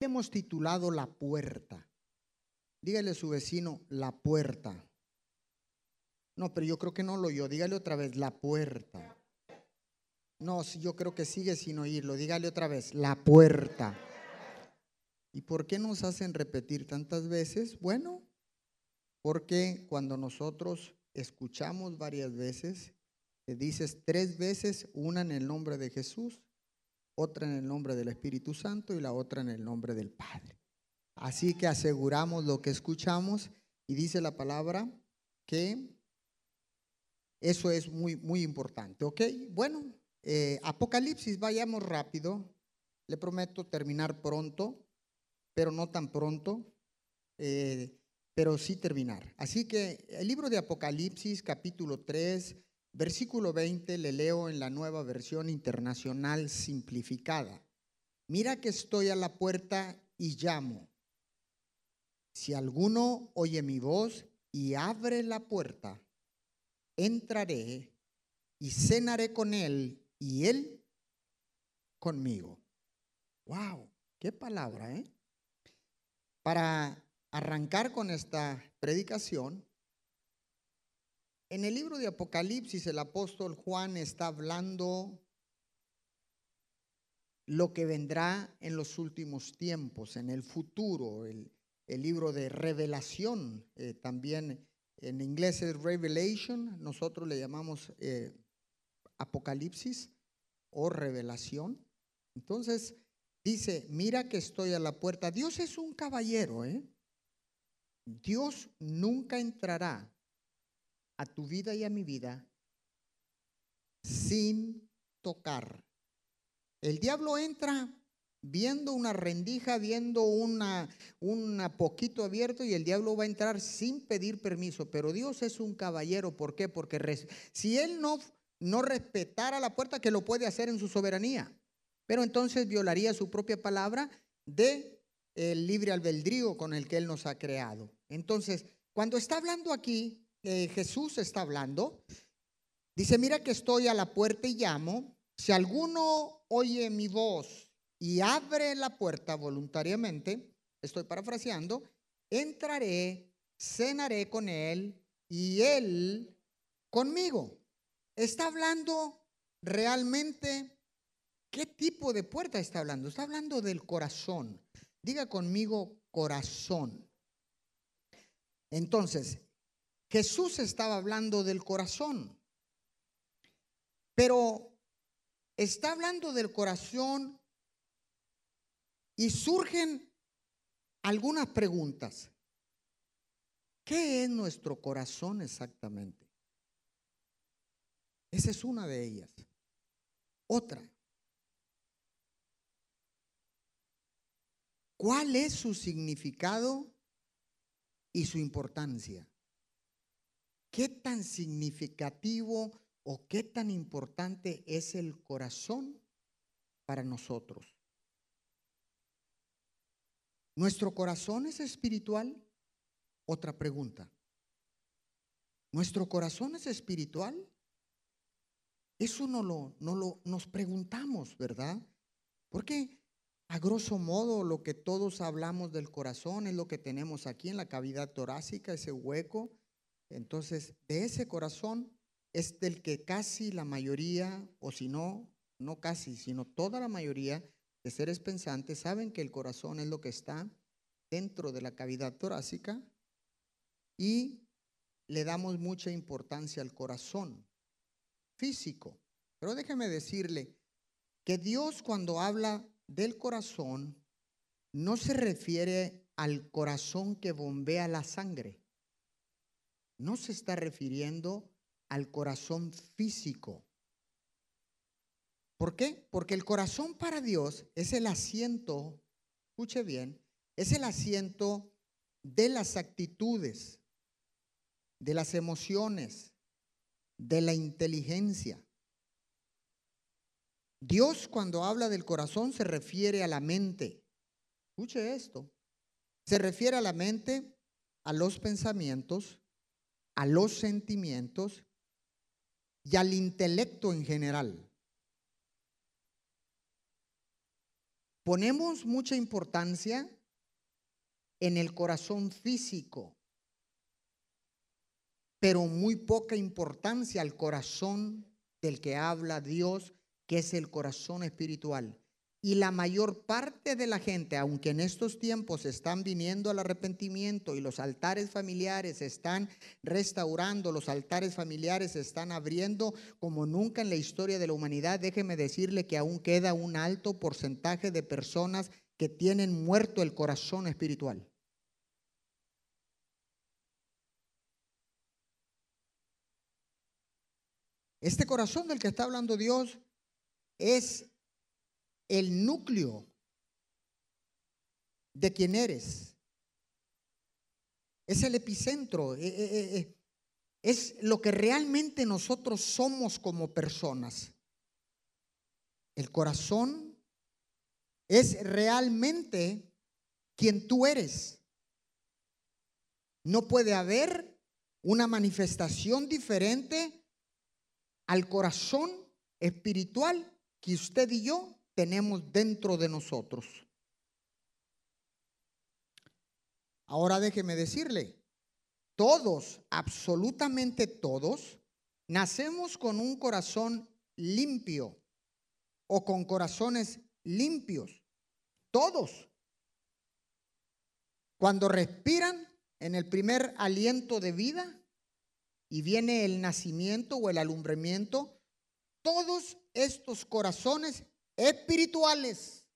hemos titulado La puerta. Dígale a su vecino, la puerta. No, pero yo creo que no lo oyó. Dígale otra vez, la puerta. No, yo creo que sigue sin oírlo. Dígale otra vez, la puerta. ¿Y por qué nos hacen repetir tantas veces? Bueno, porque cuando nosotros escuchamos varias veces, dices tres veces, una en el nombre de Jesús, otra en el nombre del Espíritu Santo y la otra en el nombre del Padre. Así que aseguramos lo que escuchamos y dice la palabra que eso es muy, muy importante. ¿Ok? Bueno, eh, Apocalipsis, vayamos rápido. Le prometo terminar pronto, pero no tan pronto, eh, pero sí terminar. Así que el libro de Apocalipsis, capítulo 3, versículo 20, le leo en la nueva versión internacional simplificada. Mira que estoy a la puerta y llamo. Si alguno oye mi voz y abre la puerta, entraré y cenaré con él y él conmigo. Wow, qué palabra, ¿eh? Para arrancar con esta predicación, en el libro de Apocalipsis el apóstol Juan está hablando lo que vendrá en los últimos tiempos, en el futuro, el, libro de revelación, eh, también en inglés es Revelation, nosotros le llamamos eh, Apocalipsis o revelación. Entonces dice, mira que estoy a la puerta. Dios es un caballero, ¿eh? Dios nunca entrará a tu vida y a mi vida sin tocar. El diablo entra viendo una rendija, viendo una, una poquito abierto y el diablo va a entrar sin pedir permiso. Pero Dios es un caballero. ¿Por qué? Porque si Él no, no respetara la puerta, que lo puede hacer en su soberanía. Pero entonces violaría su propia palabra de el libre albedrío con el que Él nos ha creado. Entonces, cuando está hablando aquí, eh, Jesús está hablando, dice, mira que estoy a la puerta y llamo. Si alguno oye mi voz y abre la puerta voluntariamente, estoy parafraseando, entraré, cenaré con él y él conmigo. Está hablando realmente, ¿qué tipo de puerta está hablando? Está hablando del corazón. Diga conmigo corazón. Entonces, Jesús estaba hablando del corazón, pero está hablando del corazón y surgen algunas preguntas. ¿Qué es nuestro corazón exactamente? Esa es una de ellas. Otra. ¿Cuál es su significado y su importancia? ¿Qué tan significativo o qué tan importante es el corazón para nosotros? ¿Nuestro corazón es espiritual? Otra pregunta. ¿Nuestro corazón es espiritual? Eso no lo, no lo nos preguntamos, ¿verdad? Porque a grosso modo lo que todos hablamos del corazón es lo que tenemos aquí en la cavidad torácica, ese hueco. Entonces, de ese corazón es del que casi la mayoría, o si no, no casi, sino toda la mayoría de seres pensantes saben que el corazón es lo que está dentro de la cavidad torácica y le damos mucha importancia al corazón físico. Pero déjeme decirle que Dios cuando habla del corazón no se refiere al corazón que bombea la sangre. No se está refiriendo al corazón físico. ¿Por qué? Porque el corazón para Dios es el asiento, escuche bien, es el asiento de las actitudes, de las emociones, de la inteligencia. Dios cuando habla del corazón se refiere a la mente. Escuche esto. Se refiere a la mente, a los pensamientos, a los sentimientos y al intelecto en general. ponemos mucha importancia en el corazón físico, pero muy poca importancia al corazón del que habla Dios, que es el corazón espiritual. Y la mayor parte de la gente, aunque en estos tiempos están viniendo al arrepentimiento y los altares familiares están restaurando, los altares familiares están abriendo como nunca en la historia de la humanidad, déjeme decirle que aún queda un alto porcentaje de personas que tienen muerto el corazón espiritual. Este corazón del que está hablando Dios es el núcleo de quien eres. Es el epicentro, eh, eh, eh, es lo que realmente nosotros somos como personas. El corazón es realmente quien tú eres. No puede haber una manifestación diferente al corazón espiritual que usted y yo tenemos dentro de nosotros. Ahora déjeme decirle, todos, absolutamente todos, nacemos con un corazón limpio o con corazones limpios. Todos. Cuando respiran en el primer aliento de vida y viene el nacimiento o el alumbramiento, todos estos corazones espirituales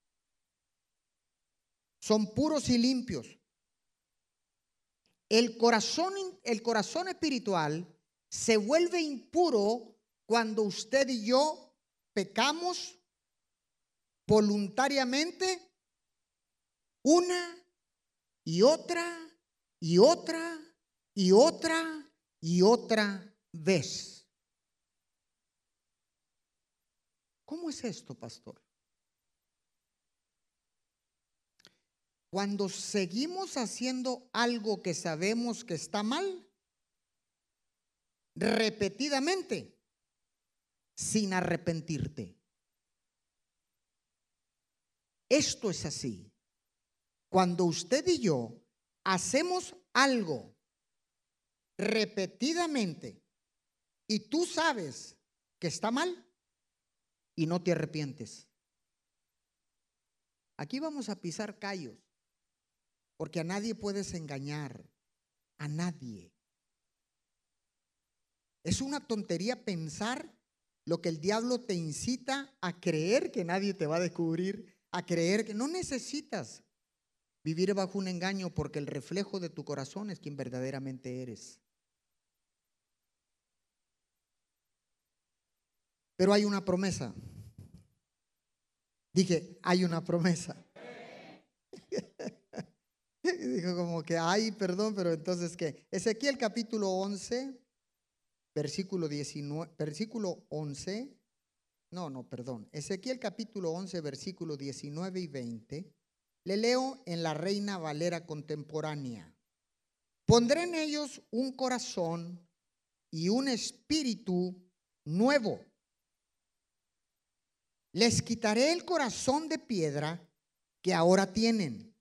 son puros y limpios. El corazón, el corazón espiritual se vuelve impuro cuando usted y yo pecamos voluntariamente una y otra y otra y otra y otra vez. ¿Cómo es esto, pastor? Cuando seguimos haciendo algo que sabemos que está mal, repetidamente, sin arrepentirte. Esto es así. Cuando usted y yo hacemos algo repetidamente y tú sabes que está mal, y no te arrepientes. Aquí vamos a pisar callos, porque a nadie puedes engañar, a nadie. Es una tontería pensar lo que el diablo te incita a creer que nadie te va a descubrir, a creer que no necesitas vivir bajo un engaño porque el reflejo de tu corazón es quien verdaderamente eres. Pero hay una promesa. Dije, hay una promesa. Dijo como que, ay, perdón, pero entonces, ¿qué? Ezequiel capítulo 11, versículo 19, versículo 11, no, no, perdón. Ezequiel capítulo 11, versículo 19 y 20. Le leo en la Reina Valera contemporánea. Pondré en ellos un corazón y un espíritu nuevo les quitaré el corazón de piedra que ahora tienen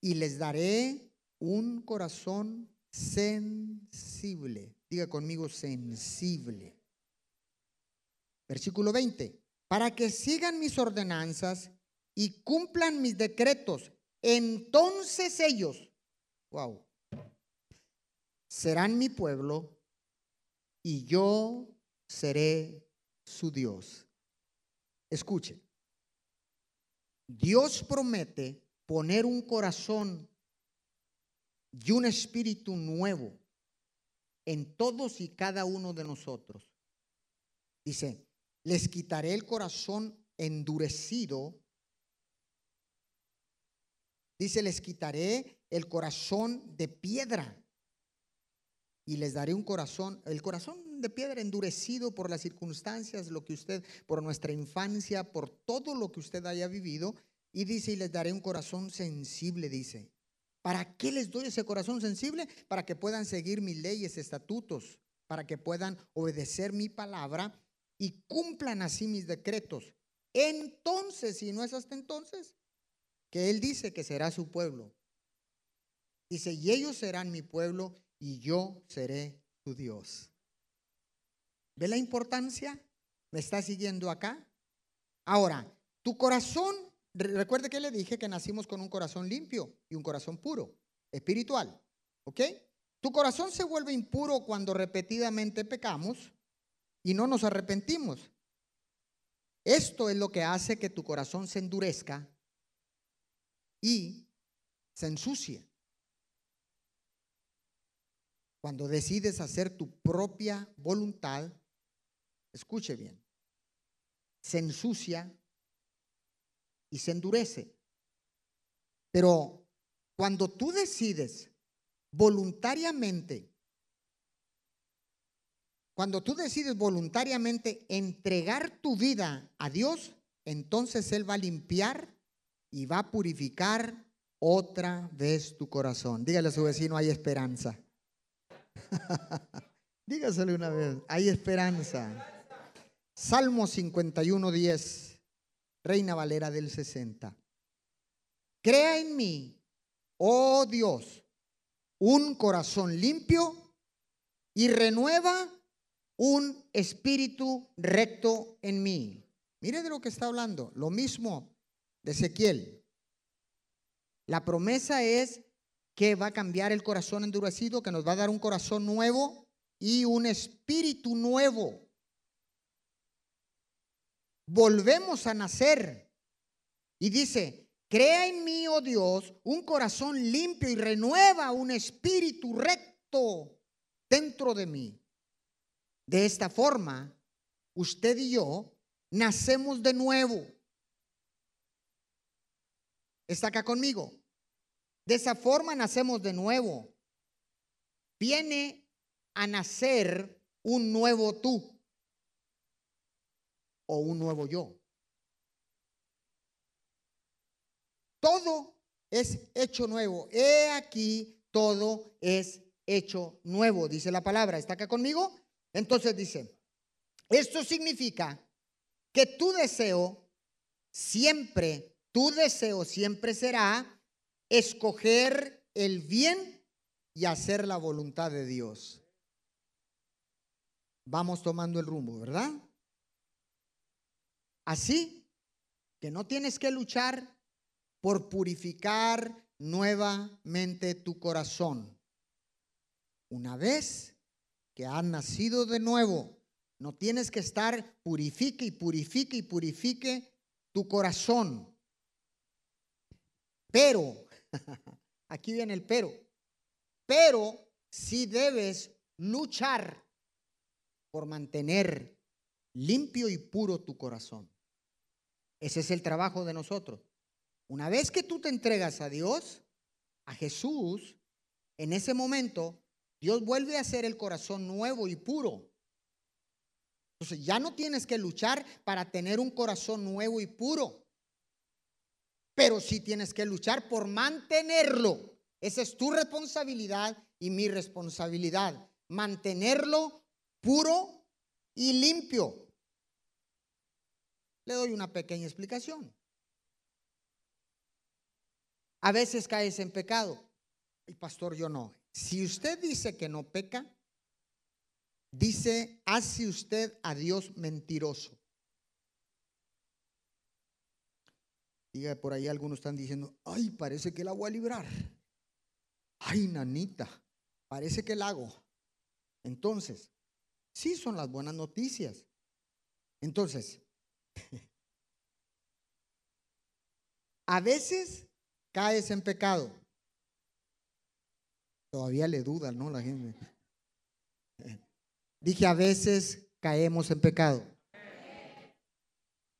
y les daré un corazón sensible. Diga conmigo sensible. Versículo 20. Para que sigan mis ordenanzas y cumplan mis decretos. Entonces ellos, wow, serán mi pueblo y yo seré su Dios. Escuche, Dios promete poner un corazón y un espíritu nuevo en todos y cada uno de nosotros. Dice, les quitaré el corazón endurecido. Dice, les quitaré el corazón de piedra y les daré un corazón, el corazón de piedra endurecido por las circunstancias, lo que usted, por nuestra infancia, por todo lo que usted haya vivido. Y dice, y les daré un corazón sensible, dice. ¿Para qué les doy ese corazón sensible? Para que puedan seguir mis leyes, estatutos, para que puedan obedecer mi palabra y cumplan así mis decretos. entonces, si no es hasta entonces, que Él dice que será su pueblo. Dice, y ellos serán mi pueblo y yo seré su Dios. ¿Ve la importancia? ¿Me está siguiendo acá? Ahora, tu corazón, recuerde que le dije que nacimos con un corazón limpio y un corazón puro, espiritual. ¿Ok? Tu corazón se vuelve impuro cuando repetidamente pecamos y no nos arrepentimos. Esto es lo que hace que tu corazón se endurezca y se ensucie. Cuando decides hacer tu propia voluntad, escuche bien, se ensucia y se endurece. Pero cuando tú decides voluntariamente, cuando tú decides voluntariamente entregar tu vida a Dios, entonces Él va a limpiar y va a purificar otra vez tu corazón. Dígale a su vecino, hay esperanza. Dígaselo una vez, hay esperanza. Salmo 51, 10, Reina Valera del 60. Crea en mí, oh Dios, un corazón limpio y renueva un espíritu recto en mí. Mire de lo que está hablando, lo mismo de Ezequiel. La promesa es que va a cambiar el corazón endurecido, que nos va a dar un corazón nuevo y un espíritu nuevo. Volvemos a nacer. Y dice, crea en mí, oh Dios, un corazón limpio y renueva un espíritu recto dentro de mí. De esta forma, usted y yo nacemos de nuevo. ¿Está acá conmigo? De esa forma nacemos de nuevo. Viene a nacer un nuevo tú o un nuevo yo. Todo es hecho nuevo. He aquí, todo es hecho nuevo, dice la palabra. ¿Está acá conmigo? Entonces dice, esto significa que tu deseo siempre, tu deseo siempre será escoger el bien y hacer la voluntad de Dios. Vamos tomando el rumbo, ¿verdad? Así que no tienes que luchar por purificar nuevamente tu corazón. Una vez que has nacido de nuevo, no tienes que estar purifique y purifique y purifique tu corazón. Pero Aquí viene el pero. Pero si debes luchar por mantener limpio y puro tu corazón. Ese es el trabajo de nosotros. Una vez que tú te entregas a Dios, a Jesús, en ese momento Dios vuelve a hacer el corazón nuevo y puro. Entonces ya no tienes que luchar para tener un corazón nuevo y puro pero sí tienes que luchar por mantenerlo. Esa es tu responsabilidad y mi responsabilidad. Mantenerlo puro y limpio. Le doy una pequeña explicación. A veces caes en pecado. El pastor, yo no. Si usted dice que no peca, dice, hace usted a Dios mentiroso. Diga, por ahí algunos están diciendo, ay, parece que la voy a librar. Ay, nanita, parece que la hago. Entonces, sí son las buenas noticias. Entonces, a veces caes en pecado. Todavía le duda, ¿no? La gente. Dije, a veces caemos en pecado.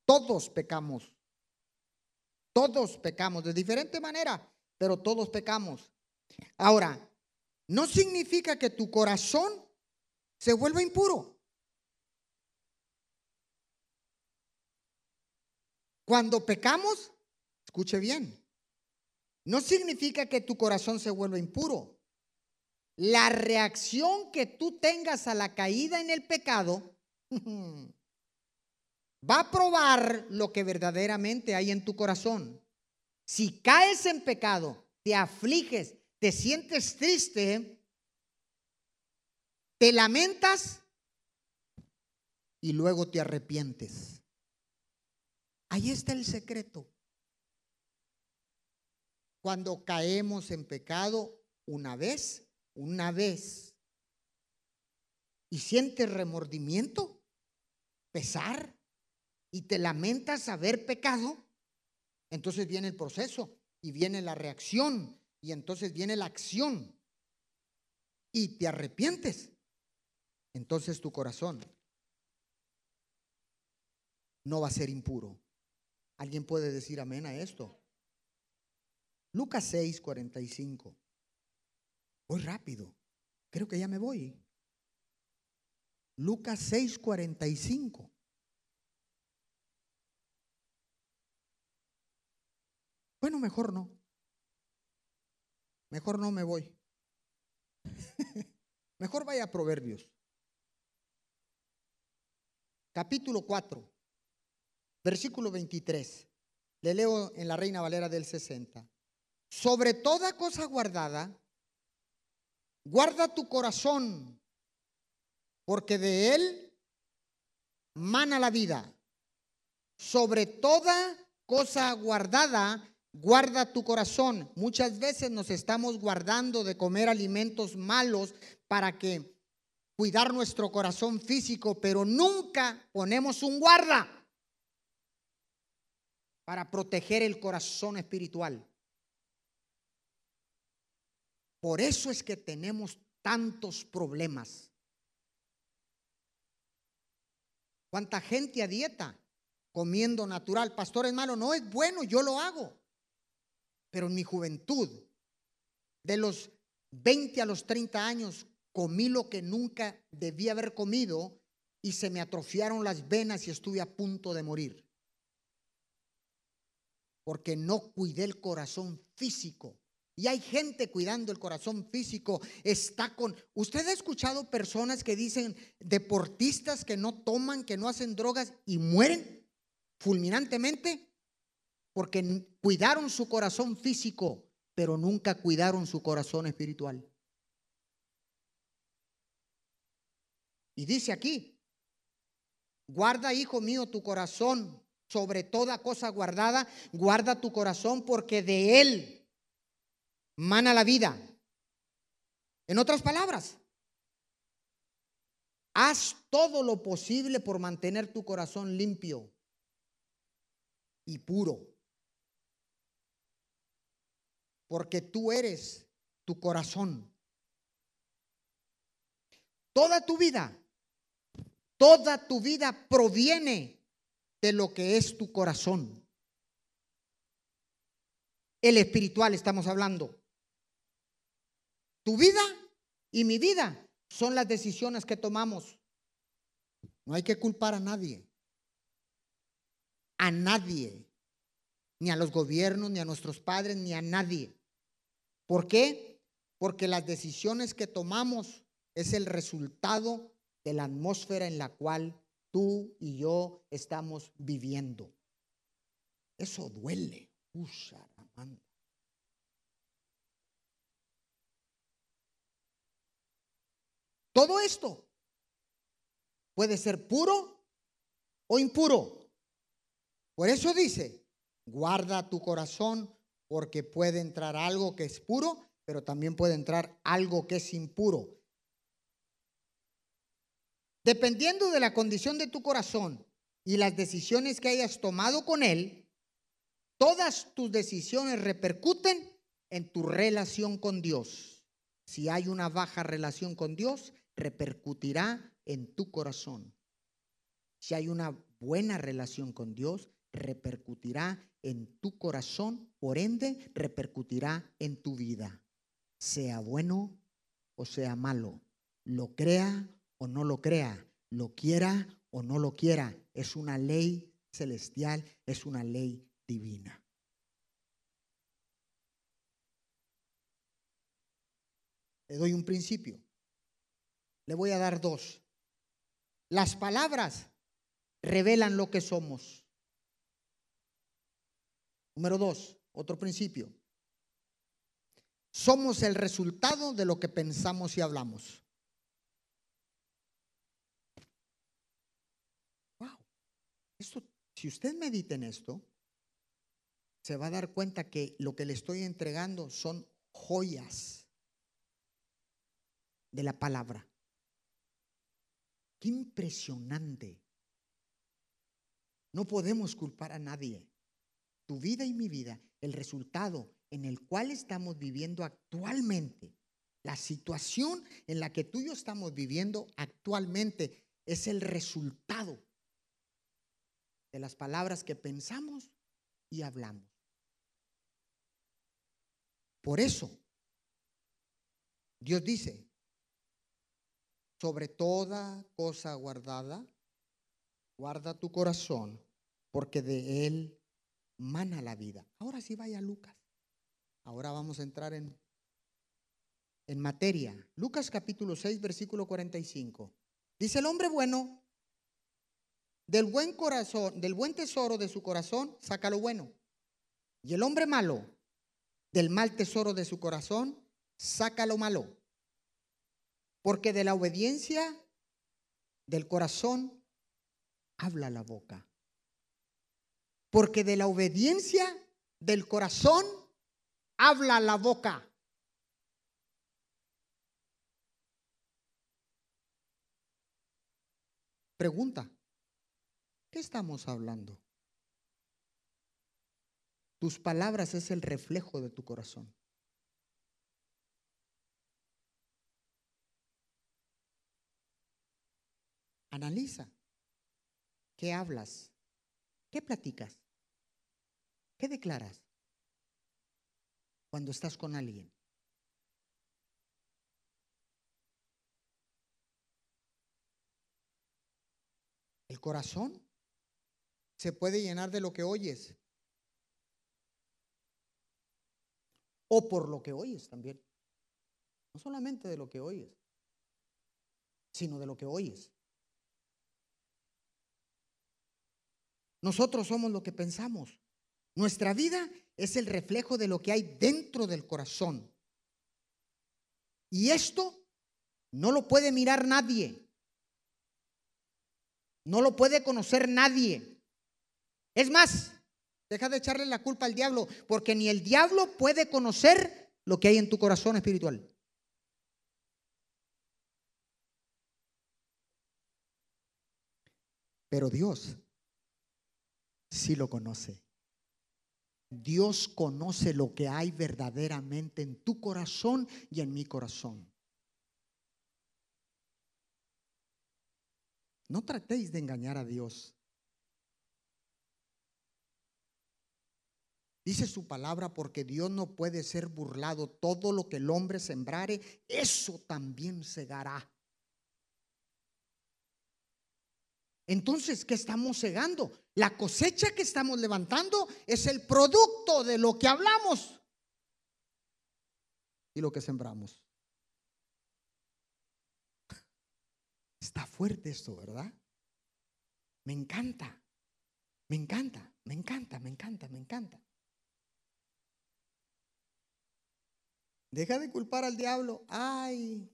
Todos pecamos. Todos pecamos de diferente manera, pero todos pecamos. Ahora, no significa que tu corazón se vuelva impuro. Cuando pecamos, escuche bien, no significa que tu corazón se vuelva impuro. La reacción que tú tengas a la caída en el pecado va a probar lo que verdaderamente hay en tu corazón. Si caes en pecado, te afliges, te sientes triste, te lamentas y luego te arrepientes. Ahí está el secreto. Cuando caemos en pecado una vez, una vez, y sientes remordimiento, pesar, y te lamentas haber pecado, entonces viene el proceso y viene la reacción y entonces viene la acción y te arrepientes. Entonces tu corazón no va a ser impuro. ¿Alguien puede decir amén a esto? Lucas 6, 45. Voy rápido. Creo que ya me voy. Lucas 6, 45. Bueno, mejor no. Mejor no me voy. mejor vaya a Proverbios. Capítulo 4, versículo 23. Le leo en la Reina Valera del 60. Sobre toda cosa guardada, guarda tu corazón, porque de él mana la vida. Sobre toda cosa guardada, Guarda tu corazón. Muchas veces nos estamos guardando de comer alimentos malos para que cuidar nuestro corazón físico, pero nunca ponemos un guarda para proteger el corazón espiritual. Por eso es que tenemos tantos problemas. ¿Cuánta gente a dieta comiendo natural? Pastor, es malo. No es bueno, yo lo hago. Pero en mi juventud, de los 20 a los 30 años, comí lo que nunca debía haber comido y se me atrofiaron las venas y estuve a punto de morir. Porque no cuidé el corazón físico. Y hay gente cuidando el corazón físico. Está con. ¿Usted ha escuchado personas que dicen deportistas que no toman, que no hacen drogas y mueren fulminantemente? porque cuidaron su corazón físico, pero nunca cuidaron su corazón espiritual. Y dice aquí, guarda, hijo mío, tu corazón sobre toda cosa guardada, guarda tu corazón porque de él mana la vida. En otras palabras, haz todo lo posible por mantener tu corazón limpio y puro porque tú eres tu corazón. Toda tu vida, toda tu vida proviene de lo que es tu corazón. El espiritual estamos hablando. Tu vida y mi vida son las decisiones que tomamos. No hay que culpar a nadie. A nadie ni a los gobiernos, ni a nuestros padres, ni a nadie. ¿Por qué? Porque las decisiones que tomamos es el resultado de la atmósfera en la cual tú y yo estamos viviendo. Eso duele. Todo esto puede ser puro o impuro. Por eso dice, Guarda tu corazón porque puede entrar algo que es puro, pero también puede entrar algo que es impuro. Dependiendo de la condición de tu corazón y las decisiones que hayas tomado con él, todas tus decisiones repercuten en tu relación con Dios. Si hay una baja relación con Dios, repercutirá en tu corazón. Si hay una buena relación con Dios, repercutirá en tu corazón, por ende repercutirá en tu vida, sea bueno o sea malo, lo crea o no lo crea, lo quiera o no lo quiera, es una ley celestial, es una ley divina. Le doy un principio. Le voy a dar dos. Las palabras revelan lo que somos. Número dos, otro principio. Somos el resultado de lo que pensamos y hablamos. Wow. Si usted medita en esto, se va a dar cuenta que lo que le estoy entregando son joyas de la palabra. Qué impresionante. No podemos culpar a nadie. Tu vida y mi vida, el resultado en el cual estamos viviendo actualmente, la situación en la que tú y yo estamos viviendo actualmente es el resultado de las palabras que pensamos y hablamos. Por eso, Dios dice, sobre toda cosa guardada, guarda tu corazón, porque de él mana la vida. Ahora sí vaya Lucas. Ahora vamos a entrar en, en materia. Lucas capítulo 6, versículo 45. Dice el hombre bueno, del buen corazón, del buen tesoro de su corazón, saca lo bueno. Y el hombre malo, del mal tesoro de su corazón, saca lo malo. Porque de la obediencia del corazón habla la boca. Porque de la obediencia del corazón habla la boca. Pregunta, ¿qué estamos hablando? Tus palabras es el reflejo de tu corazón. Analiza. ¿Qué hablas? ¿Qué platicas? ¿Qué declaras cuando estás con alguien? El corazón se puede llenar de lo que oyes. o por lo que oyes también. No solamente de lo que oyes, sino de lo que oyes. Nosotros somos lo que pensamos. Nuestra vida es el reflejo de lo que hay dentro del corazón. Y esto no lo puede mirar nadie. No lo puede conocer nadie. Es más, Deja de echarle la culpa al diablo, porque ni el diablo puede conocer lo que hay en tu corazón espiritual. Pero Dios sí lo conoce. Dios conoce lo que hay verdaderamente en tu corazón y en mi corazón. No tratéis de engañar a Dios. Dice su palabra, porque Dios no puede ser burlado. Todo lo que el hombre sembrare, eso también segará. Entonces, ¿qué estamos segando? La cosecha que estamos levantando es el producto de lo que hablamos y lo que sembramos. Está fuerte esto, ¿verdad? Me encanta, me encanta, me encanta, me encanta, me encanta. Deja de culpar al diablo. Ay.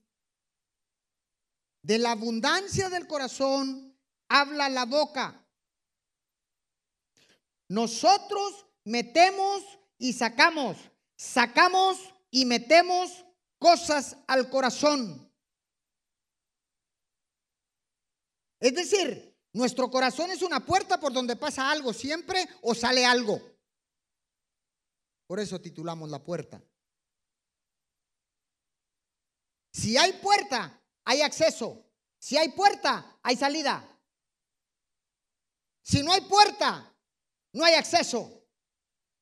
De la abundancia del corazón habla la boca. Nosotros metemos y sacamos. Sacamos y metemos cosas al corazón. Es decir, nuestro corazón es una puerta por donde pasa algo siempre o sale algo. Por eso titulamos la puerta. Si hay puerta, hay acceso. Si hay puerta, hay salida. Si no hay puerta, no hay acceso.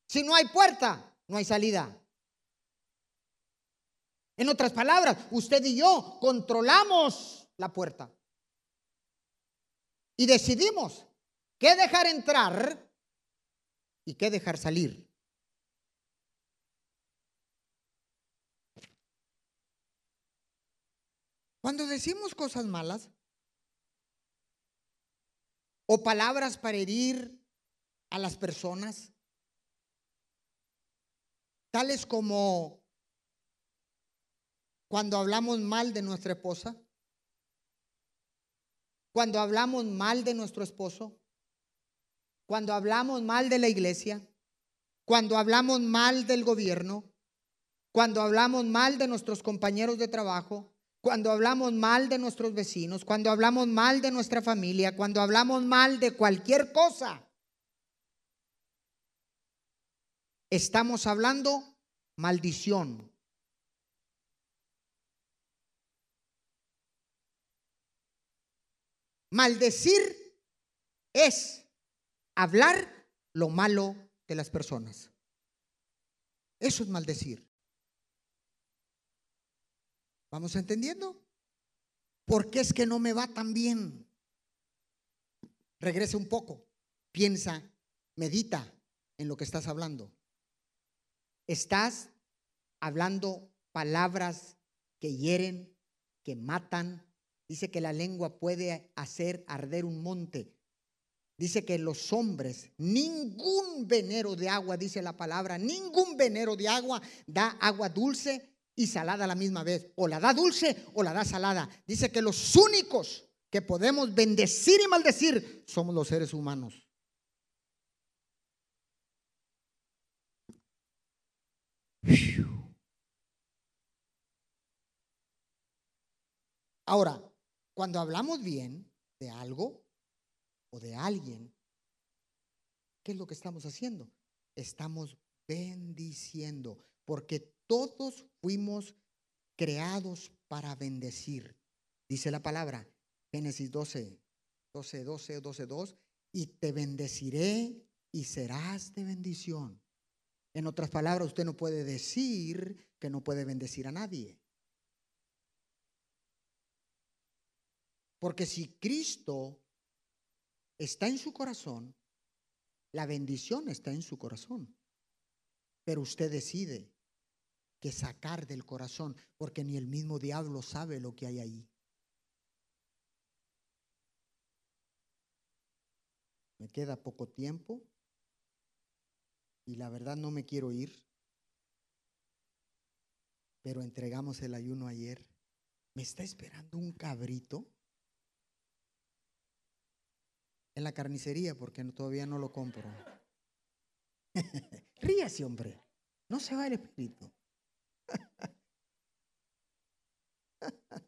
Si no hay puerta, no hay salida. En otras palabras, usted y yo controlamos la puerta. Y decidimos qué dejar entrar y qué dejar salir. Cuando decimos cosas malas, o palabras para herir a las personas, tales como cuando hablamos mal de nuestra esposa, cuando hablamos mal de nuestro esposo, cuando hablamos mal de la iglesia, cuando hablamos mal del gobierno, cuando hablamos mal de nuestros compañeros de trabajo, cuando hablamos mal de nuestros vecinos, cuando hablamos mal de nuestra familia, cuando hablamos mal de cualquier cosa, estamos hablando maldición. Maldecir es hablar lo malo de las personas. Eso es maldecir. ¿Vamos entendiendo? ¿Por qué es que no me va tan bien? Regresa un poco, piensa, medita en lo que estás hablando. Estás hablando palabras que hieren, que matan. Dice que la lengua puede hacer arder un monte. Dice que los hombres, ningún venero de agua, dice la palabra, ningún venero de agua da agua dulce y salada a la misma vez. O la da dulce o la da salada. Dice que los únicos que podemos bendecir y maldecir somos los seres humanos. Ahora, cuando hablamos bien de algo o de alguien, ¿qué es lo que estamos haciendo? Estamos bendiciendo, porque todos fuimos creados para bendecir. Dice la palabra, Génesis 12, 12, 12, 12, 2, y te bendeciré y serás de bendición. En otras palabras, usted no puede decir que no puede bendecir a nadie. Porque si Cristo está en su corazón, la bendición está en su corazón. Pero usted decide que sacar del corazón, porque ni el mismo diablo sabe lo que hay ahí. Me queda poco tiempo y la verdad no me quiero ir, pero entregamos el ayuno ayer. ¿Me está esperando un cabrito? En la carnicería, porque todavía no lo compro. Ríase, hombre. No se va el espíritu.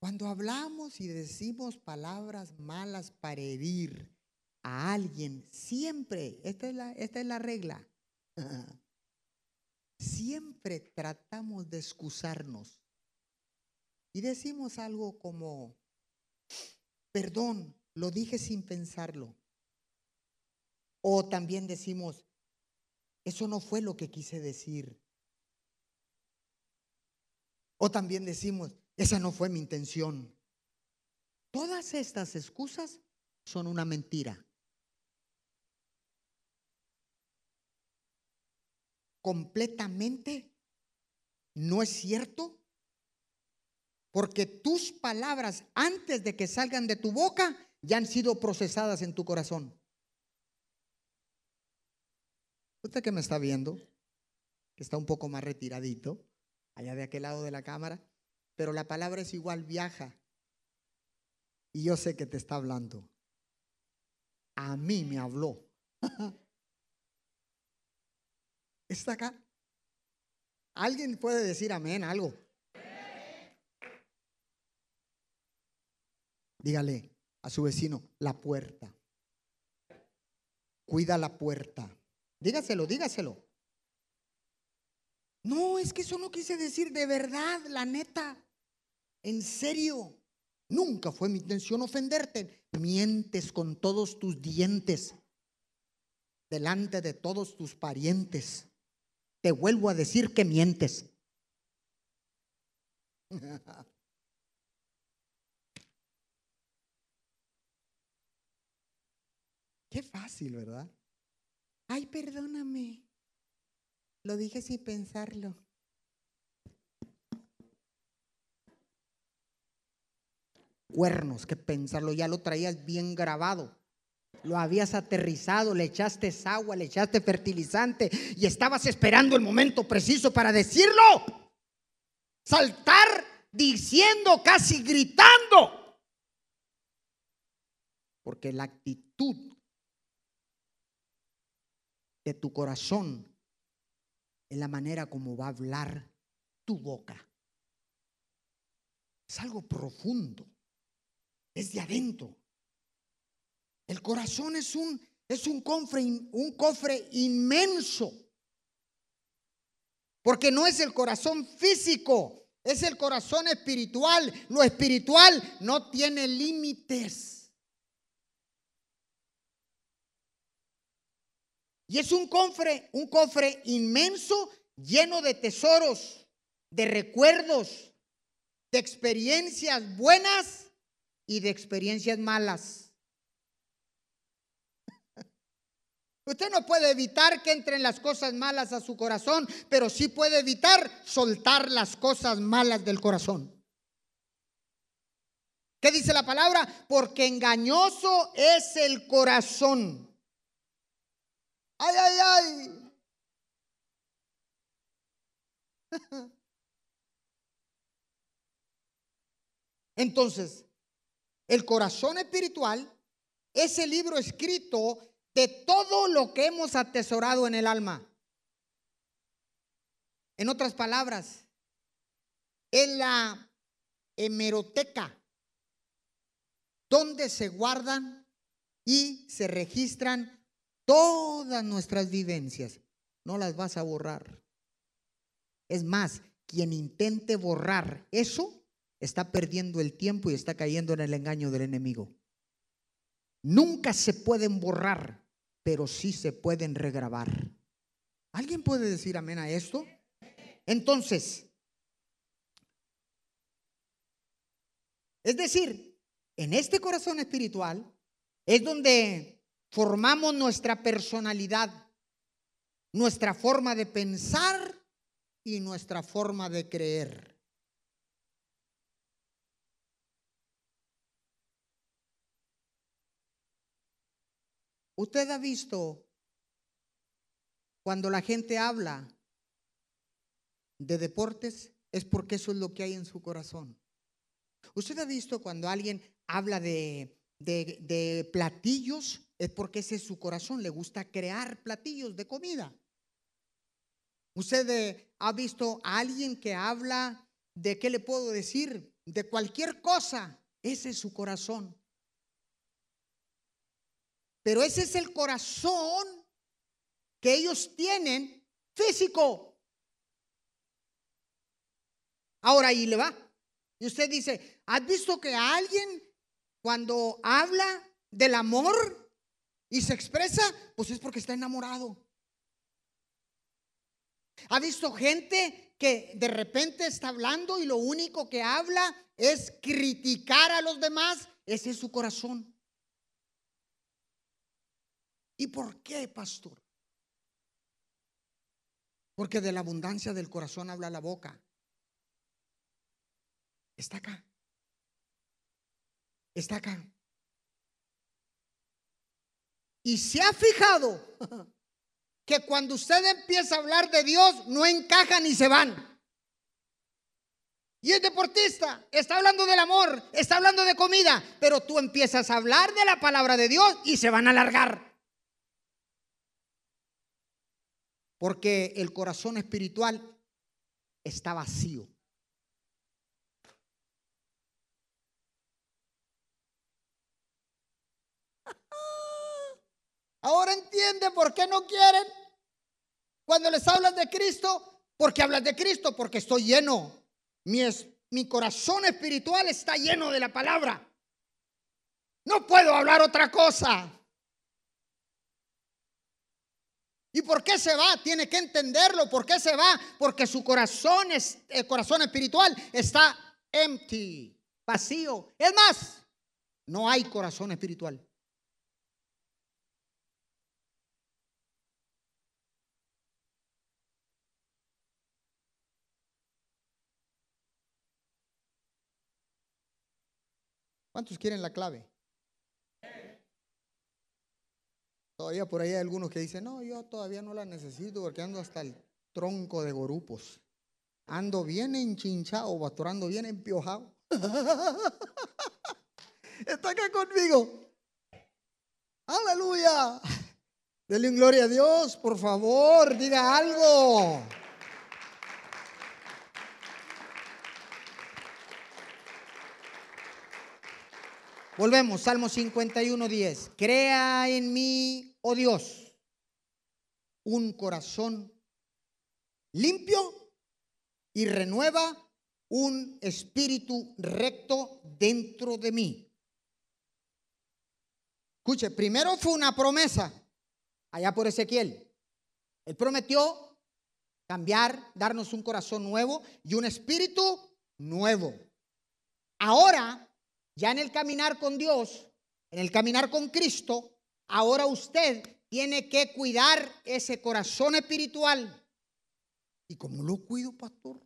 Cuando hablamos y decimos palabras malas para herir a alguien, siempre, esta es la, esta es la regla, siempre tratamos de excusarnos y decimos algo como, perdón, lo dije sin pensarlo. O también decimos, eso no fue lo que quise decir. O también decimos, esa no fue mi intención. Todas estas excusas son una mentira. Completamente no es cierto. Porque tus palabras antes de que salgan de tu boca ya han sido procesadas en tu corazón. Usted que me está viendo, que está un poco más retiradito, allá de aquel lado de la cámara, pero la palabra es igual, viaja. Y yo sé que te está hablando. A mí me habló. ¿Está acá? ¿Alguien puede decir amén algo? Dígale a su vecino, la puerta. Cuida la puerta. Dígaselo, dígaselo. No, es que eso no quise decir de verdad, la neta. En serio. Nunca fue mi intención ofenderte. Mientes con todos tus dientes delante de todos tus parientes. Te vuelvo a decir que mientes. Qué fácil, ¿verdad? Ay, perdóname. Lo dije sin pensarlo. cuernos que pensarlo, ya lo traías bien grabado. Lo habías aterrizado, le echaste agua, le echaste fertilizante y estabas esperando el momento preciso para decirlo. Saltar diciendo, casi gritando. Porque la actitud de tu corazón es la manera como va a hablar tu boca. Es algo profundo. Es de adentro. El corazón es un, es un cofre, un cofre inmenso. Porque no es el corazón físico, es el corazón espiritual. Lo espiritual no tiene límites. Y es un cofre, un cofre inmenso lleno de tesoros, de recuerdos, de experiencias buenas y de experiencias malas. Usted no puede evitar que entren las cosas malas a su corazón, pero sí puede evitar soltar las cosas malas del corazón. ¿Qué dice la palabra? Porque engañoso es el corazón. Ay, ay, ay. Entonces, el corazón espiritual es el libro escrito de todo lo que hemos atesorado en el alma. En otras palabras, es la hemeroteca donde se guardan y se registran todas nuestras vivencias. No las vas a borrar. Es más, quien intente borrar eso está perdiendo el tiempo y está cayendo en el engaño del enemigo. Nunca se pueden borrar, pero sí se pueden regrabar. ¿Alguien puede decir amén a esto? Entonces, es decir, en este corazón espiritual es donde formamos nuestra personalidad, nuestra forma de pensar y nuestra forma de creer. Usted ha visto cuando la gente habla de deportes, es porque eso es lo que hay en su corazón. Usted ha visto cuando alguien habla de, de platillos, es porque ese es su corazón, le gusta crear platillos de comida. Usted eh, ha visto a alguien que habla de, ¿qué le puedo decir? De cualquier cosa, ese es su corazón. Pero ese es el corazón que ellos tienen físico. Ahora ahí le va. Y usted dice, ¿has visto que alguien cuando habla del amor y se expresa, pues es porque está enamorado. ¿Ha visto gente que de repente está hablando y lo único que habla es criticar a los demás? Ese es su corazón. ¿Y por qué, pastor? Porque de la abundancia del corazón habla la boca. Está acá. Está acá. Y se ha fijado que cuando usted empieza a hablar de Dios, no encajan ni se van. Y es deportista, está hablando del amor, está hablando de comida, pero tú empiezas a hablar de la palabra de Dios y se van a alargar. Porque el corazón espiritual está vacío. Ahora entiende por qué no quieren. Cuando les hablas de Cristo, porque hablas de Cristo, porque estoy lleno. Mi, mi corazón espiritual está lleno de la palabra. No puedo hablar otra cosa. ¿Y por qué se va? Tiene que entenderlo. ¿Por qué se va? Porque su corazón, es, el corazón espiritual está empty, vacío. Es más, no hay corazón espiritual. ¿Cuántos quieren la clave? Todavía por ahí hay algunos que dicen, no, yo todavía no la necesito porque ando hasta el tronco de gorupos. Ando bien enchinchado, pastorando bien empiojado. Está acá conmigo. Aleluya. Denle gloria a Dios, por favor, diga algo. Volvemos, Salmo 51, 10. Crea en mí, oh Dios, un corazón limpio y renueva un espíritu recto dentro de mí. Escuche, primero fue una promesa allá por Ezequiel. Él prometió cambiar, darnos un corazón nuevo y un espíritu nuevo. Ahora ya en el caminar con Dios, en el caminar con Cristo, ahora usted tiene que cuidar ese corazón espiritual. ¿Y cómo lo cuido, pastor?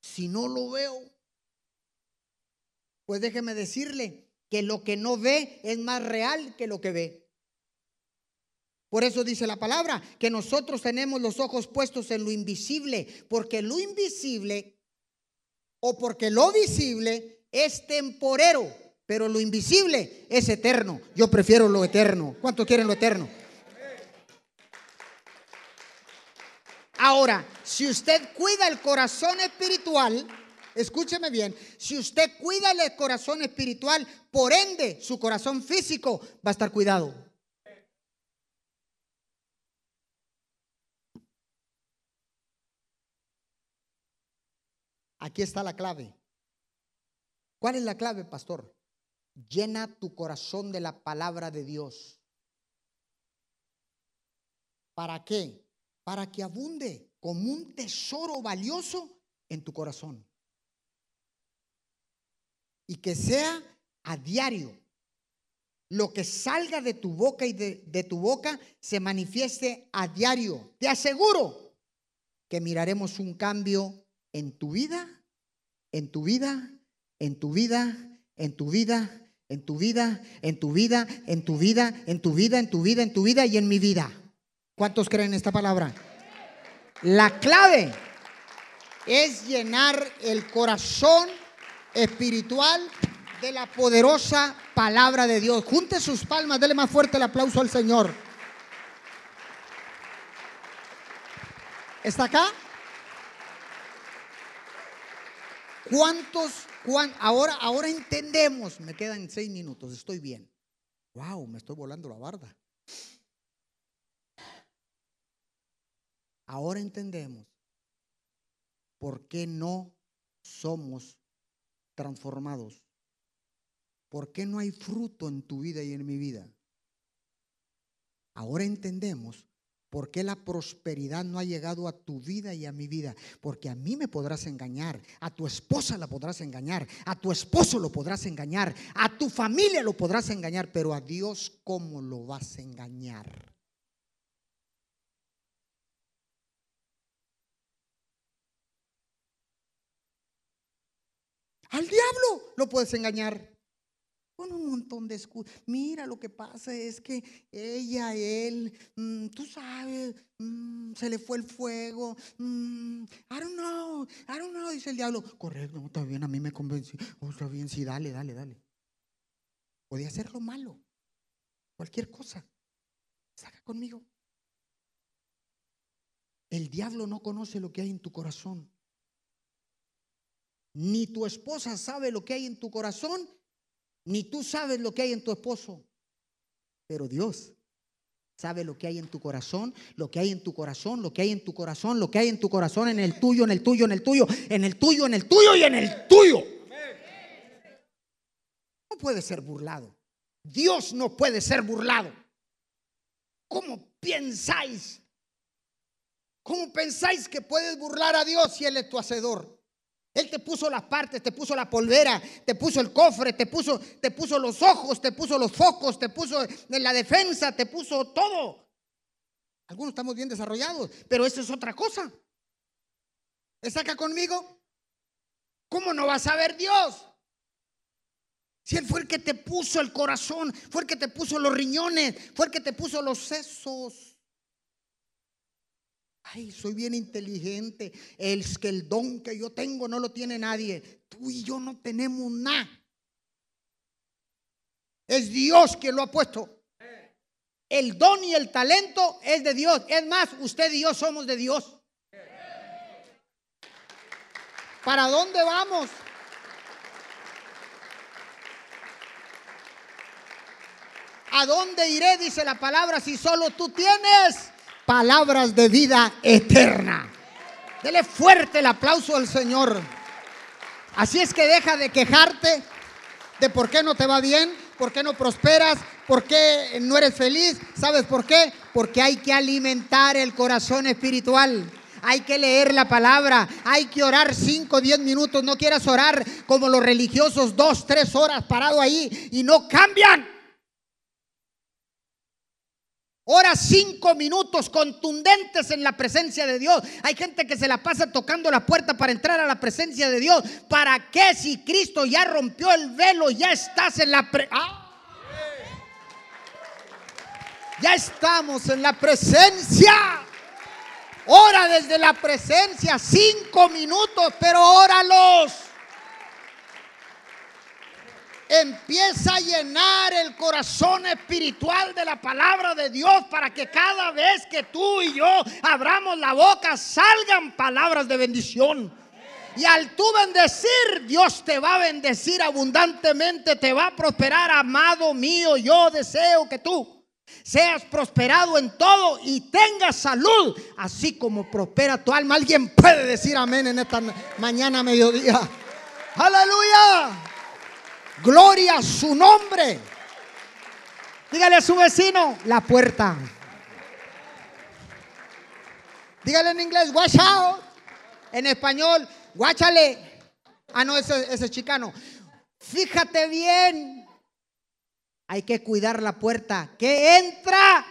Si no lo veo. Pues déjeme decirle que lo que no ve es más real que lo que ve. Por eso dice la palabra, que nosotros tenemos los ojos puestos en lo invisible, porque lo invisible o porque lo visible es temporero, pero lo invisible es eterno. Yo prefiero lo eterno. ¿Cuántos quieren lo eterno? Ahora, si usted cuida el corazón espiritual, escúcheme bien, si usted cuida el corazón espiritual, por ende su corazón físico va a estar cuidado. Aquí está la clave. ¿Cuál es la clave, pastor? Llena tu corazón de la palabra de Dios. ¿Para qué? Para que abunde como un tesoro valioso en tu corazón. Y que sea a diario. Lo que salga de tu boca y de, de tu boca se manifieste a diario. Te aseguro que miraremos un cambio en tu vida, en tu vida en tu vida, en tu vida, en tu vida, en tu vida, en tu vida, en tu vida, en tu vida, en tu vida y en mi vida. ¿Cuántos creen esta palabra? La clave es llenar el corazón espiritual de la poderosa palabra de Dios. Junte sus palmas, dele más fuerte el aplauso al Señor. ¿Está acá? ¿Cuántos, ahora, ahora entendemos? Me quedan seis minutos, estoy bien. Wow, me estoy volando la barda. Ahora entendemos por qué no somos transformados. ¿Por qué no hay fruto en tu vida y en mi vida? Ahora entendemos ¿Por qué la prosperidad no ha llegado a tu vida y a mi vida? Porque a mí me podrás engañar, a tu esposa la podrás engañar, a tu esposo lo podrás engañar, a tu familia lo podrás engañar, pero a Dios ¿cómo lo vas a engañar? Al diablo lo puedes engañar con un montón de excusas. Mira, lo que pasa es que ella, él, mm, tú sabes, mm, se le fue el fuego. Mm, I don't know, I don't know, dice el diablo. Correcto, está bien, a mí me convenció. Oh, está bien, sí, dale, dale, dale. Podía ser lo malo, cualquier cosa. Saca conmigo. El diablo no conoce lo que hay en tu corazón. Ni tu esposa sabe lo que hay en tu corazón, ni tú sabes lo que hay en tu esposo, pero Dios sabe lo que hay en tu corazón, lo que hay en tu corazón, lo que hay en tu corazón, lo que hay en tu corazón, en el tuyo, en el tuyo, en el tuyo, en el tuyo, en el tuyo y en el tuyo. No puede ser burlado. Dios no puede ser burlado. ¿Cómo pensáis? ¿Cómo pensáis que puedes burlar a Dios si Él es tu hacedor? Él te puso las partes, te puso la polvera, te puso el cofre, te puso, te puso los ojos, te puso los focos, te puso en la defensa, te puso todo. Algunos estamos bien desarrollados, pero eso es otra cosa. ¿Está acá conmigo? ¿Cómo no va a saber Dios? Si Él fue el que te puso el corazón, fue el que te puso los riñones, fue el que te puso los sesos. Ay, soy bien inteligente. Es que el don que yo tengo no lo tiene nadie. Tú y yo no tenemos nada. Es Dios quien lo ha puesto. El don y el talento es de Dios. Es más, usted y yo somos de Dios. ¿Para dónde vamos? ¿A dónde iré? Dice la palabra, si solo tú tienes palabras de vida eterna. Dele fuerte el aplauso al Señor. Así es que deja de quejarte de por qué no te va bien, por qué no prosperas, por qué no eres feliz. ¿Sabes por qué? Porque hay que alimentar el corazón espiritual. Hay que leer la palabra, hay que orar 5, 10 minutos. No quieras orar como los religiosos, dos, tres horas parado ahí y no cambian. Ora cinco minutos contundentes en la presencia de Dios. Hay gente que se la pasa tocando la puerta para entrar a la presencia de Dios. ¿Para qué si Cristo ya rompió el velo, ya estás en la pre ¡Ah! Ya estamos en la presencia. Ora desde la presencia cinco minutos, pero óralos. Empieza a llenar el corazón espiritual de la palabra de Dios para que cada vez que tú y yo abramos la boca salgan palabras de bendición. Y al tú bendecir, Dios te va a bendecir abundantemente, te va a prosperar, amado mío. Yo deseo que tú seas prosperado en todo y tengas salud, así como prospera tu alma. Alguien puede decir amén en esta mañana, mediodía. Aleluya. Gloria a su nombre. Dígale a su vecino, la puerta. Dígale en inglés, watch out. En español, guáchale. Ah, no, ese, ese chicano. Fíjate bien. Hay que cuidar la puerta. Que entra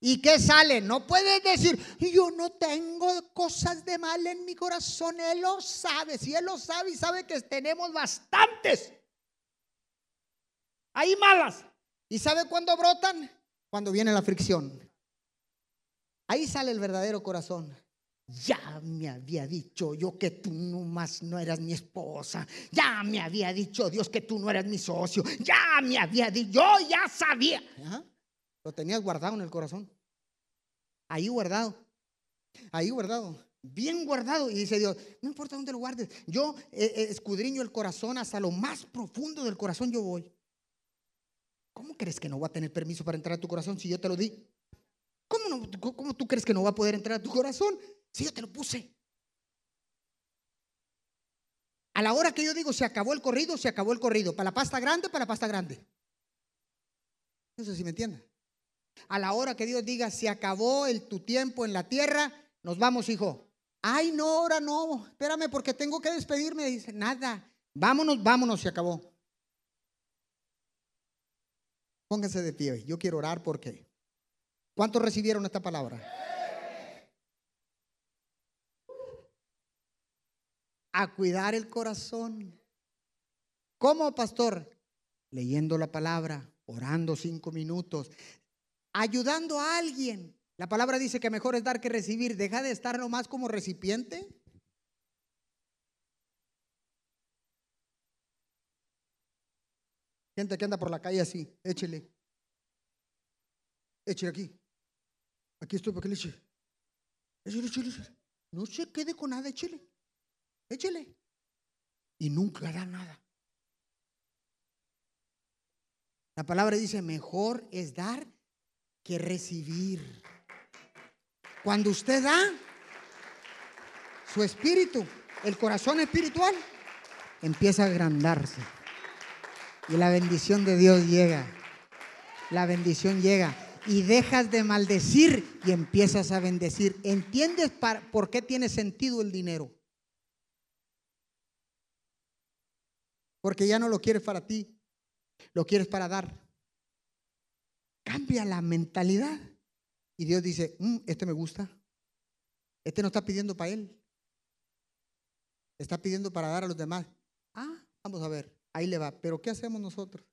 y que sale. No puedes decir, yo no tengo cosas de mal en mi corazón. Él lo sabe. Si Él lo sabe y sabe que tenemos bastantes. Hay malas. ¿Y sabe cuándo brotan? Cuando viene la fricción. Ahí sale el verdadero corazón. Ya me había dicho yo que tú más no eras mi esposa. Ya me había dicho Dios que tú no eras mi socio. Ya me había dicho, yo ya sabía. Lo tenías guardado en el corazón. Ahí guardado. Ahí guardado. Bien guardado. Y dice Dios, no importa dónde lo guardes. Yo eh, eh, escudriño el corazón hasta lo más profundo del corazón yo voy. ¿Cómo crees que no va a tener permiso para entrar a tu corazón si yo te lo di? ¿Cómo, no, ¿Cómo tú crees que no va a poder entrar a tu corazón si yo te lo puse? A la hora que yo digo se acabó el corrido, se acabó el corrido. Para la pasta grande, para la pasta grande. No sé si me entienden. A la hora que Dios diga se acabó el, tu tiempo en la tierra, nos vamos, hijo. Ay, no, ahora no. Espérame porque tengo que despedirme. Dice, nada. Vámonos, vámonos, se acabó. Pónganse de pie. Yo quiero orar porque. ¿Cuántos recibieron esta palabra? A cuidar el corazón. ¿Cómo, pastor? Leyendo la palabra, orando cinco minutos, ayudando a alguien. La palabra dice que mejor es dar que recibir. Deja de estar nomás como recipiente. Gente que anda por la calle así, échele. Échele aquí. Aquí estoy para que le eche. Échele, échele. No se quede con nada, échele. Échele. Y nunca da nada. La palabra dice, mejor es dar que recibir. Cuando usted da, su espíritu, el corazón espiritual, empieza a agrandarse. Y la bendición de Dios llega. La bendición llega. Y dejas de maldecir y empiezas a bendecir. ¿Entiendes por qué tiene sentido el dinero? Porque ya no lo quieres para ti, lo quieres para dar. Cambia la mentalidad. Y Dios dice, mm, este me gusta. Este no está pidiendo para él. Está pidiendo para dar a los demás. Ah, vamos a ver. Ahí le va. Pero ¿qué hacemos nosotros?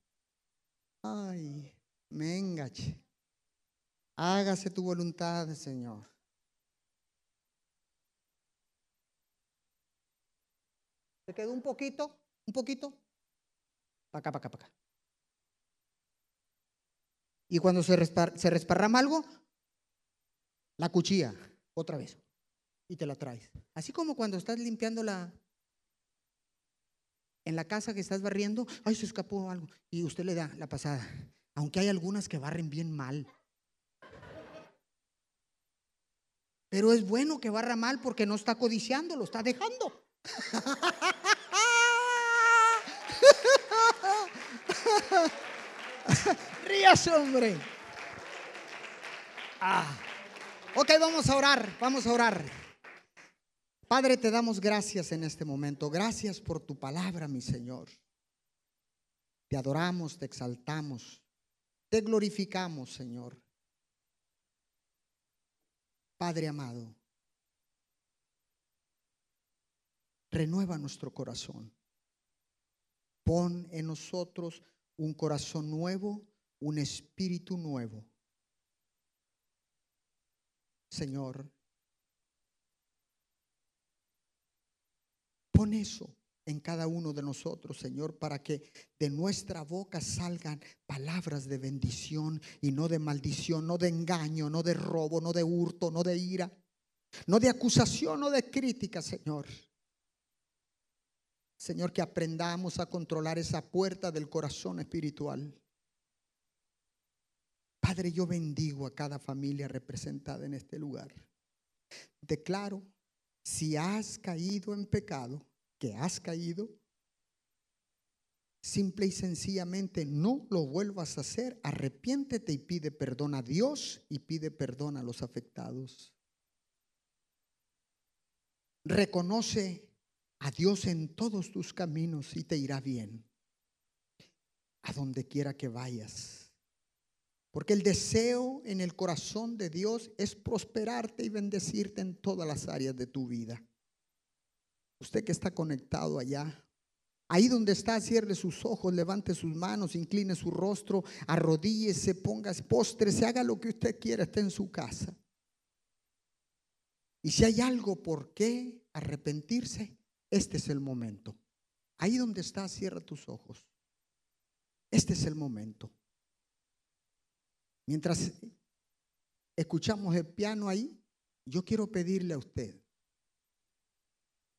Ay, me engache. Hágase tu voluntad, Señor. ¿Se quedó un poquito? ¿Un poquito? Para acá, para acá, para acá. Y cuando se, se resparrama algo, la cuchilla, otra vez. Y te la traes. Así como cuando estás limpiando la, en la casa que estás barriendo, ay, se escapó algo. Y usted le da la pasada. Aunque hay algunas que barren bien mal. Pero es bueno que barra mal porque no está codiciando, lo está dejando. Rías, hombre. Ah. Ok, vamos a orar, vamos a orar. Padre, te damos gracias en este momento. Gracias por tu palabra, mi Señor. Te adoramos, te exaltamos, te glorificamos, Señor. Padre amado, renueva nuestro corazón. Pon en nosotros un corazón nuevo, un espíritu nuevo. Señor, Pon eso en cada uno de nosotros, Señor, para que de nuestra boca salgan palabras de bendición y no de maldición, no de engaño, no de robo, no de hurto, no de ira, no de acusación, no de crítica, Señor. Señor, que aprendamos a controlar esa puerta del corazón espiritual. Padre, yo bendigo a cada familia representada en este lugar. Declaro, si has caído en pecado, que has caído, simple y sencillamente no lo vuelvas a hacer, arrepiéntete y pide perdón a Dios y pide perdón a los afectados. Reconoce a Dios en todos tus caminos y te irá bien, a donde quiera que vayas. Porque el deseo en el corazón de Dios es prosperarte y bendecirte en todas las áreas de tu vida. Usted que está conectado allá, ahí donde está, cierre sus ojos, levante sus manos, incline su rostro, arrodíllese, ponga postre, se haga lo que usted quiera, esté en su casa. Y si hay algo por qué arrepentirse, este es el momento. Ahí donde está, cierra tus ojos. Este es el momento. Mientras escuchamos el piano ahí, yo quiero pedirle a usted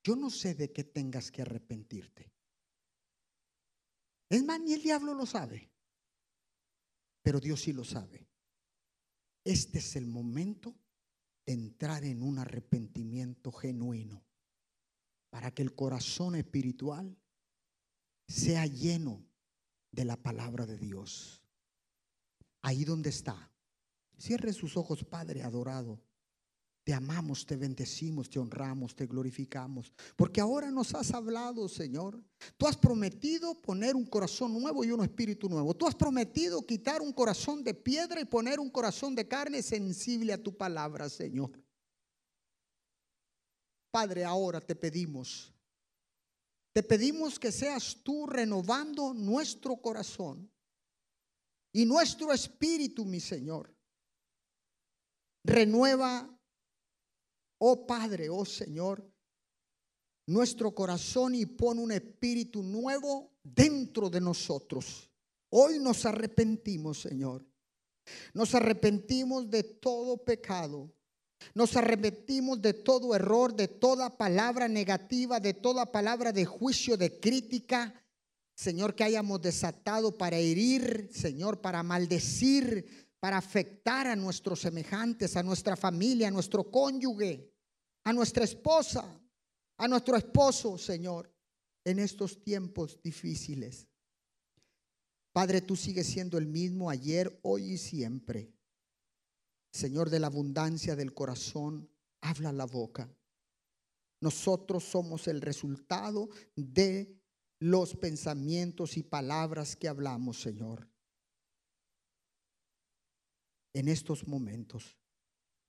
yo no sé de qué tengas que arrepentirte. Es más, ni el diablo lo sabe, pero Dios sí lo sabe. Este es el momento de entrar en un arrepentimiento genuino para que el corazón espiritual sea lleno de la palabra de Dios. Ahí donde está. Cierre sus ojos, Padre adorado. Te amamos, te bendecimos, te honramos, te glorificamos. Porque ahora nos has hablado, Señor. Tú has prometido poner un corazón nuevo y un espíritu nuevo. Tú has prometido quitar un corazón de piedra y poner un corazón de carne sensible a tu palabra, Señor. Padre, ahora te pedimos. Te pedimos que seas tú renovando nuestro corazón y nuestro espíritu, mi Señor. Renueva oh Padre, oh Señor, nuestro corazón y pon un espíritu nuevo dentro de nosotros. Hoy nos arrepentimos, Señor. Nos arrepentimos de todo pecado. Nos arrepentimos de todo error, de toda palabra negativa, de toda palabra de juicio, de crítica. Señor, que hayamos desatado para herir, Señor, para maldecir, para afectar a nuestros semejantes, a nuestra familia, a nuestro cónyuge, a nuestra esposa, a nuestro esposo, Señor, en estos tiempos difíciles. Padre, tú sigues siendo el mismo ayer, hoy y siempre. Señor de la abundancia del corazón, habla la boca. Nosotros somos el resultado de los pensamientos y palabras que hablamos, Señor en estos momentos.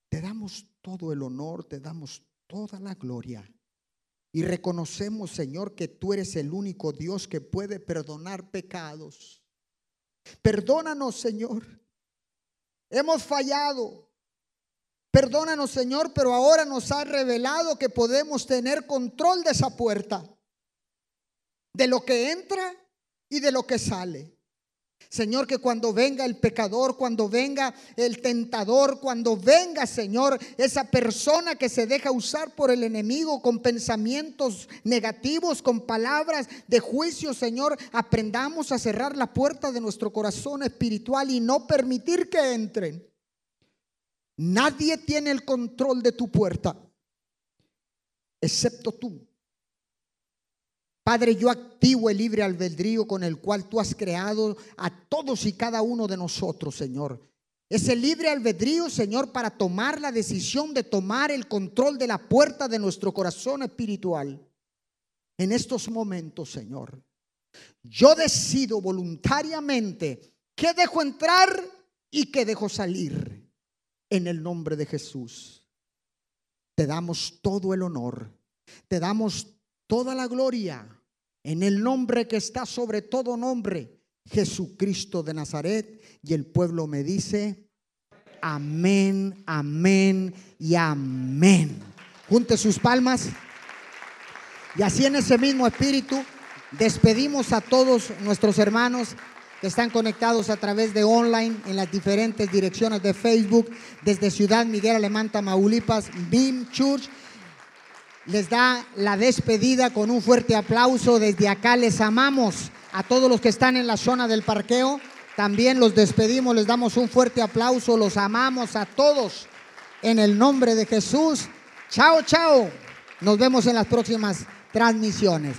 Te damos todo el honor, te damos toda la gloria. Y reconocemos, Señor, que tú eres el único Dios que puede perdonar pecados. Perdónanos, Señor. Hemos fallado. Perdónanos, Señor, pero ahora nos ha revelado que podemos tener control de esa puerta, de lo que entra y de lo que sale. Señor, que cuando venga el pecador, cuando venga el tentador, cuando venga, Señor, esa persona que se deja usar por el enemigo con pensamientos negativos, con palabras de juicio, Señor, aprendamos a cerrar la puerta de nuestro corazón espiritual y no permitir que entren. Nadie tiene el control de tu puerta, excepto tú. Padre, yo activo el libre albedrío con el cual tú has creado a todos y cada uno de nosotros, Señor. Ese libre albedrío, Señor, para tomar la decisión de tomar el control de la puerta de nuestro corazón espiritual. En estos momentos, Señor, yo decido voluntariamente qué dejo entrar y qué dejo salir. En el nombre de Jesús. Te damos todo el honor. Te damos toda la gloria en el nombre que está sobre todo nombre, Jesucristo de Nazaret. Y el pueblo me dice, amén, amén y amén. Junte sus palmas. Y así en ese mismo espíritu despedimos a todos nuestros hermanos que están conectados a través de online en las diferentes direcciones de Facebook, desde Ciudad Miguel Alemán, Tamaulipas, BIM Church les da la despedida con un fuerte aplauso. Desde acá les amamos a todos los que están en la zona del parqueo. También los despedimos, les damos un fuerte aplauso, los amamos a todos en el nombre de Jesús. Chao, chao. Nos vemos en las próximas transmisiones.